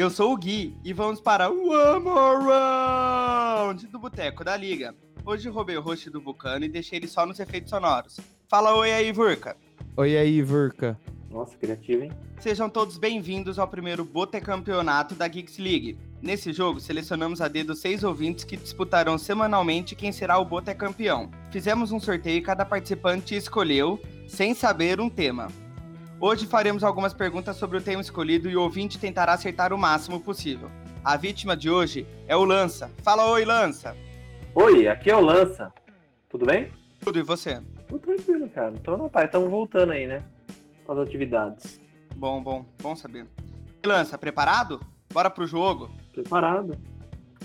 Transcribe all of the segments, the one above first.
Eu sou o Gui e vamos para o One More Round do Boteco da Liga. Hoje roubei o host do Vulcano e deixei ele só nos efeitos sonoros. Fala oi aí, Vurka. Oi aí, Vurka. Nossa, criativo, hein? Sejam todos bem-vindos ao primeiro Botecampeonato da Geeks League. Nesse jogo, selecionamos a dedo seis ouvintes que disputarão semanalmente quem será o Botecampeão. Fizemos um sorteio e cada participante escolheu, sem saber, um tema. Hoje faremos algumas perguntas sobre o tema escolhido e o ouvinte tentará acertar o máximo possível. A vítima de hoje é o Lança. Fala oi, Lança. Oi, aqui é o Lança. Tudo bem? Tudo e você? Tudo tranquilo, cara. Tô na paz, estamos voltando aí, né? Com as atividades. Bom, bom, bom saber. Lança, preparado? Bora pro jogo? Preparado.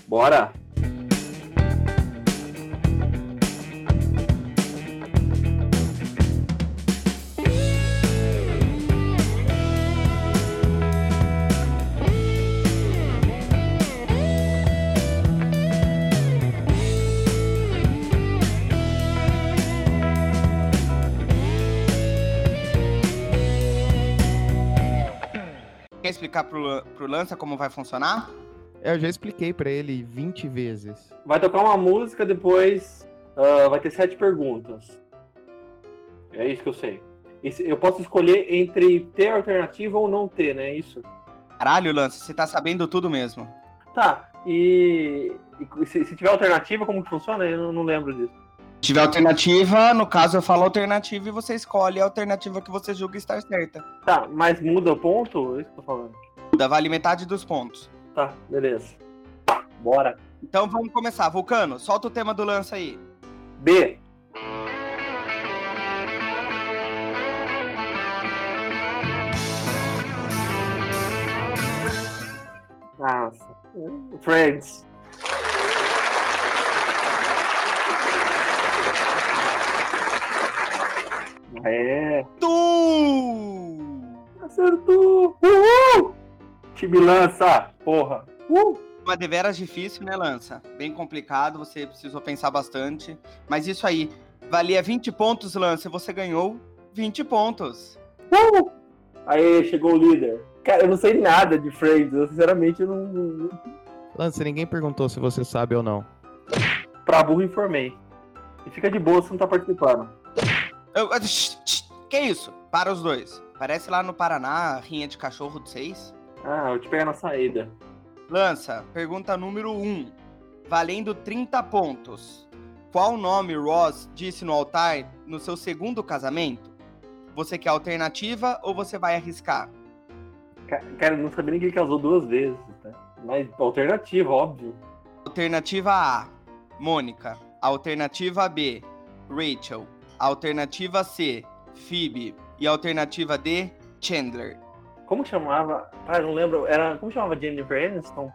Bora! Explicar pro, pro Lança como vai funcionar? É, Eu já expliquei pra ele 20 vezes. Vai tocar uma música, depois ah, vai ter sete perguntas. É isso que eu sei. Se- Eu posso escolher entre ter alternativa ou não ter, né? Isso. Caralho, Lança, você tá sabendo tudo mesmo. Tá, e, e se, se tiver alternativa, como que funciona? Eu não, não lembro disso. Se tiver alternativa, no caso eu falo alternativa e você escolhe a alternativa que você julga estar certa. Tá, mas muda o ponto? É isso que eu tô falando. Muda, Vale metade dos pontos. Tá, beleza. Bora. Então vamos começar. Vulcano, solta o tema do Lança aí. B. Nossa. Friends. É. Tu! Acertou! Uhul! Time lança! Porra! Uh! Uma deveras difícil, né, Lança? Bem complicado, você precisou pensar bastante. Mas isso aí, valia 20 pontos, Lança, e você ganhou 20 pontos. Uh! Aí chegou o líder. Cara, eu não sei nada de Friends. Eu, sinceramente, eu não. Lance, ninguém perguntou se você sabe ou não. Pra burro informei. E fica de boa se não tá participando. Eu- shh, shh, que isso? Para os dois. Parece lá no Paraná, rinha de cachorro de seis. Ah, eu te pego na saída. Lança, pergunta número 1. Valendo 30 pontos. Qual nome Ross disse no altar no seu segundo casamento? Você quer alternativa ou você vai arriscar? Ca- Cara, não sabia nem que ele casou duas vezes, tá? Mas alternativa, óbvio. Alternativa A, Mônica. Alternativa B, Rachel. Alternativa C, Phoebe. E alternativa D, Chandler. Como chamava? Ah, não lembro. Era. Como chamava Jennifer Aniston?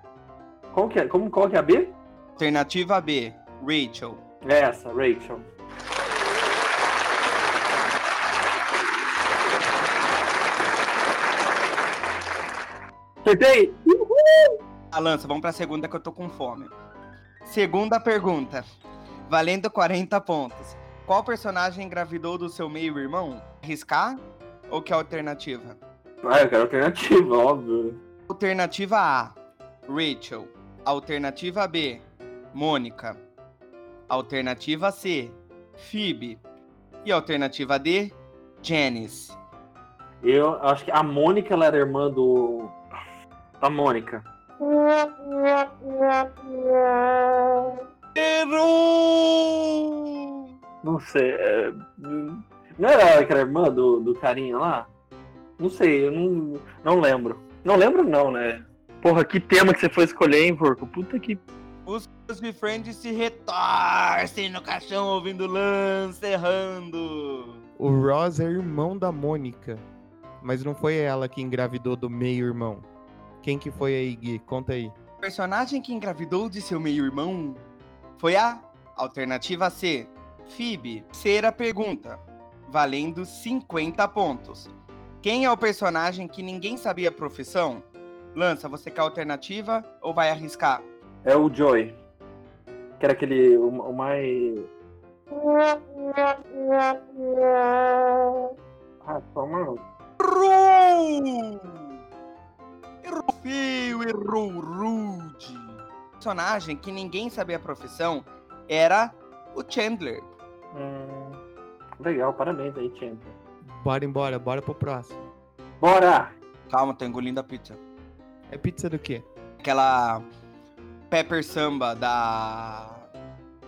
Como que é? Como, qual que é a B? Alternativa B, Rachel. É essa, Rachel. Acertei! A lança, vamos pra segunda que eu tô com fome. Segunda pergunta. Valendo 40 pontos. Qual personagem engravidou do seu meio-irmão? Arriscar ou que alternativa? Ah, eu quero alternativa, óbvio. Alternativa A, Rachel. Alternativa B, Mônica. Alternativa C, Phoebe. E alternativa D, Janice. Eu acho que a Mônica ela era irmã do. Da Mônica. Errou! Não sei. é, Não era ela que era irmã do, do carinha lá? Não sei, eu não, não lembro. Não lembro não, né? Porra, que tema que você foi escolher, hein, porco? Puta que. Os de friends se retorcem no caixão ouvindo Lance errando. O Ross é irmão da Mônica. Mas não foi ela que engravidou do meio-irmão. Quem que foi aí, Gui? Conta aí. O personagem que engravidou de seu meio-irmão foi a alternativa C, Phoebe. Terceira pergunta, valendo 50 pontos. Quem é o personagem que ninguém sabia a profissão? Lança, você quer alternativa ou vai arriscar? É o Joy. Que era aquele. O, o mais. Ah, toma. Errou! Errou feio, errou Rude. O personagem que ninguém sabia a profissão era o Chandler. Hum, legal, parabéns aí, Chandler. Bora embora, bora pro próximo. Bora! Calma, tô engolindo a pizza. É pizza do quê? Aquela Pepper Samba da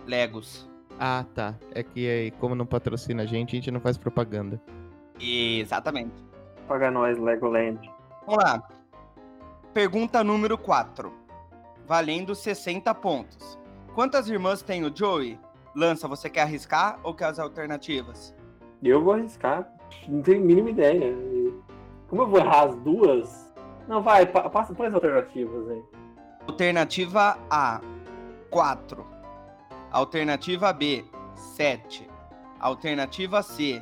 Legos. Ah, tá. É que aí, como não patrocina a gente, a gente não faz propaganda. Exatamente. Paga nós, Legoland. Vamos lá. Pergunta número 4. Valendo 60 pontos. Quantas irmãs tem o Joey? Lança, você quer arriscar ou quer as alternativas? Eu vou arriscar. Não tenho a mínima ideia. Como eu vou errar as duas? Não, vai, pa- passa põe as alternativas aí. Alternativa A, 4. Alternativa B, 7. Alternativa C,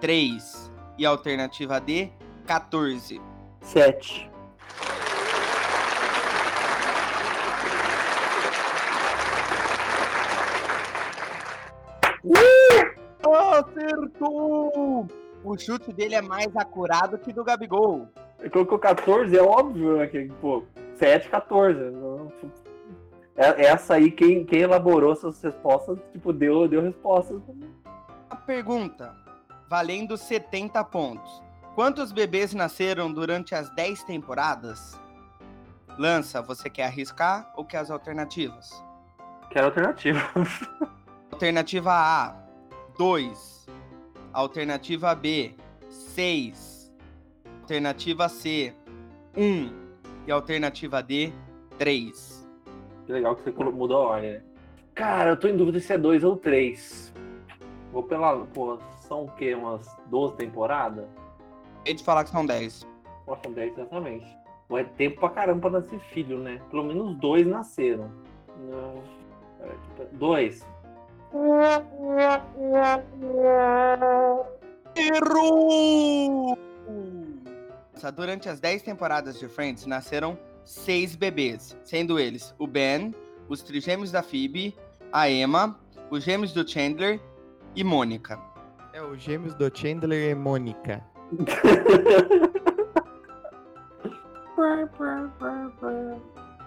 3. E alternativa D, 14. Sete. Acertou! O chute dele é mais acurado que do Gabigol. Ele colocou 14, é óbvio, né? Que, pô, 7, 14. Não- É- Essa aí, quem, quem elaborou essas respostas, tipo, deu, deu respostas. A pergunta, valendo 70 pontos. Quantos bebês nasceram durante as 10 temporadas? Lança, você quer arriscar ou quer as alternativas? Quero alternativa. Alternativa A, 2. Alternativa B, 6. Alternativa C, 1. E alternativa D, 3. Que legal que você mudou a ordem, né? Cara, eu tô em dúvida se é 2 ou 3. Vou pela. Pô, são o quê? Umas 12 temporadas? Acabei de falar que são 10. Pô, são 10 exatamente. Pô, é tempo pra caramba pra nascer filho, né? Pelo menos dois nasceram. Não. Dois. Errou! Durante as 10 temporadas de Friends, nasceram seis bebês, sendo eles o Ben, os trigêmeos da Phoebe, a Emma, os gêmeos do Chandler e Mônica. É o gêmeos do Chandler e Mônica.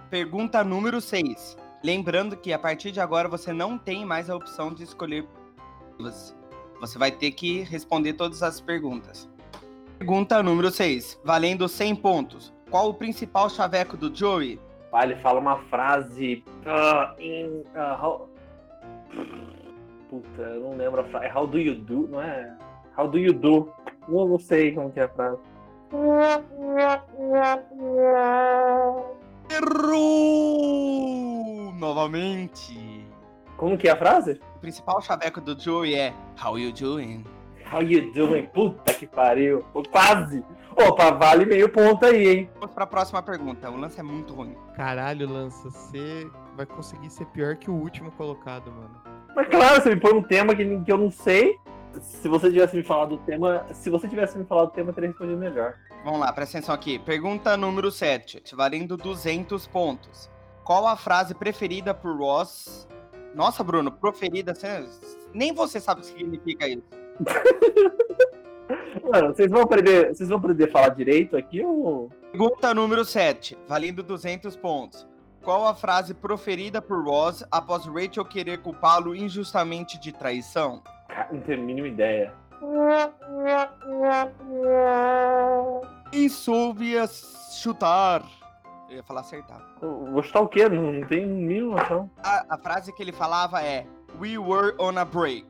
Pergunta número 6. Lembrando que a partir de agora você não tem mais a opção de escolher. Você vai ter que responder todas as perguntas. Pergunta número 6. Valendo 100 pontos. Qual o principal chaveco do Joey? Ah, ele fala uma frase. ah, em, ah, how- Puta, eu não lembro a frase. É How do you do? Não é? How do you do? Eu não sei como que é a frase. Errou! Novamente. Como que é a frase? O principal chaveco do Joey é How you doing? How you doing? Puta que pariu. Quase. Opa, vale meio ponto aí, hein? Vamos para a próxima pergunta. O lance é muito ruim. Caralho, Lança, você vai conseguir ser pior que o último colocado, mano. Mas claro, você me põe um tema que, que eu não sei. Se você tivesse me falado o tema. Se você tivesse me falado o tema, eu teria respondido melhor. Vamos lá, presta atenção aqui. Pergunta número 7, valendo 200 pontos. Qual a frase preferida por Ross? Nossa, Bruno, proferida, nem você sabe o que significa isso. Mano, vocês vão aprender. Vocês vão aprender a falar direito aqui ou. Pergunta número 7, valendo 200 pontos. Qual a frase proferida por Ross após Rachel querer culpá-lo injustamente de traição? Não tenho a mínima ideia. Quem soube chutar? Eu ia falar acertar. Vou chutar o quê? Não, não tenho mínima noção. A, a frase que ele falava é We were on a break.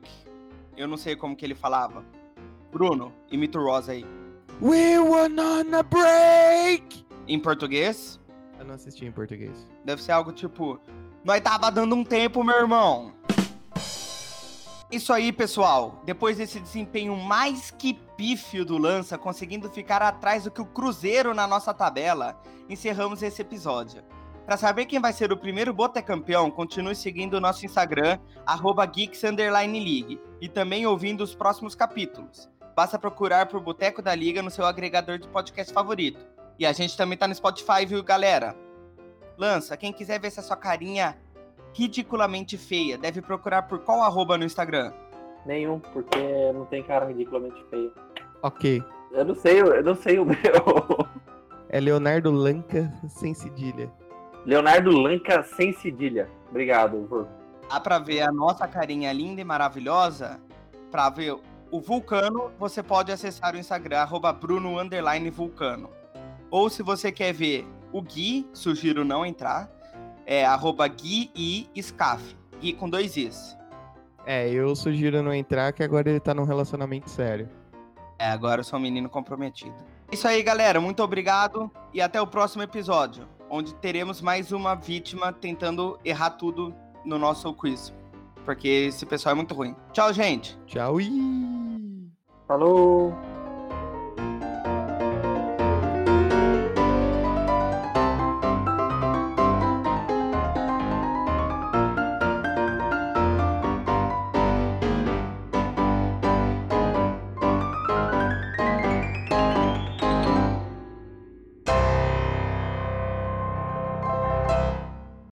Eu não sei como que ele falava. Bruno, imita o Ross aí. We were on a break! Em português, Eu não assisti em português. deve ser algo tipo Nós tava dando um tempo, meu irmão. Isso aí, pessoal. Depois desse desempenho mais que pífio do Lança, conseguindo ficar atrás do que o Cruzeiro na nossa tabela, encerramos esse episódio. Para saber quem vai ser o primeiro Botecampeão, continue seguindo o nosso Instagram, arroba Geeks Underline League, e também ouvindo os próximos capítulos. Basta procurar por Boteco da Liga no seu agregador de podcast favorito. E a gente também tá no Spotify, viu, galera? Lança, quem quiser ver essa sua carinha ridiculamente feia, deve procurar por qual arroba no Instagram? Nenhum, porque não tem cara ridiculamente feio. Ok. Eu não sei, eu não sei o meu. É Leonardo Lanca sem cedilha. Leonardo Lanca sem cedilha. Obrigado, Vô. Dá pra ver a nossa carinha linda e maravilhosa. Pra ver o Vulcano, você pode acessar o Instagram, arroba Bruno underline Vulcano. Ou se você quer ver o Gui, sugiro não entrar, é arroba Gui e Scaf. Gui com dois Is. É, eu sugiro não entrar, que agora ele tá num relacionamento sério. É, agora eu sou um menino comprometido. Isso aí, galera. Muito obrigado e até o próximo episódio, onde teremos mais uma vítima tentando errar tudo no nosso quiz. Porque esse pessoal é muito ruim. Tchau, gente. Tchau e. Falou!